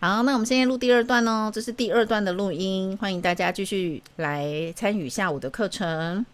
好，那我们现在录第二段哦。这是第二段的录音，欢迎大家继续来参与下午的课程。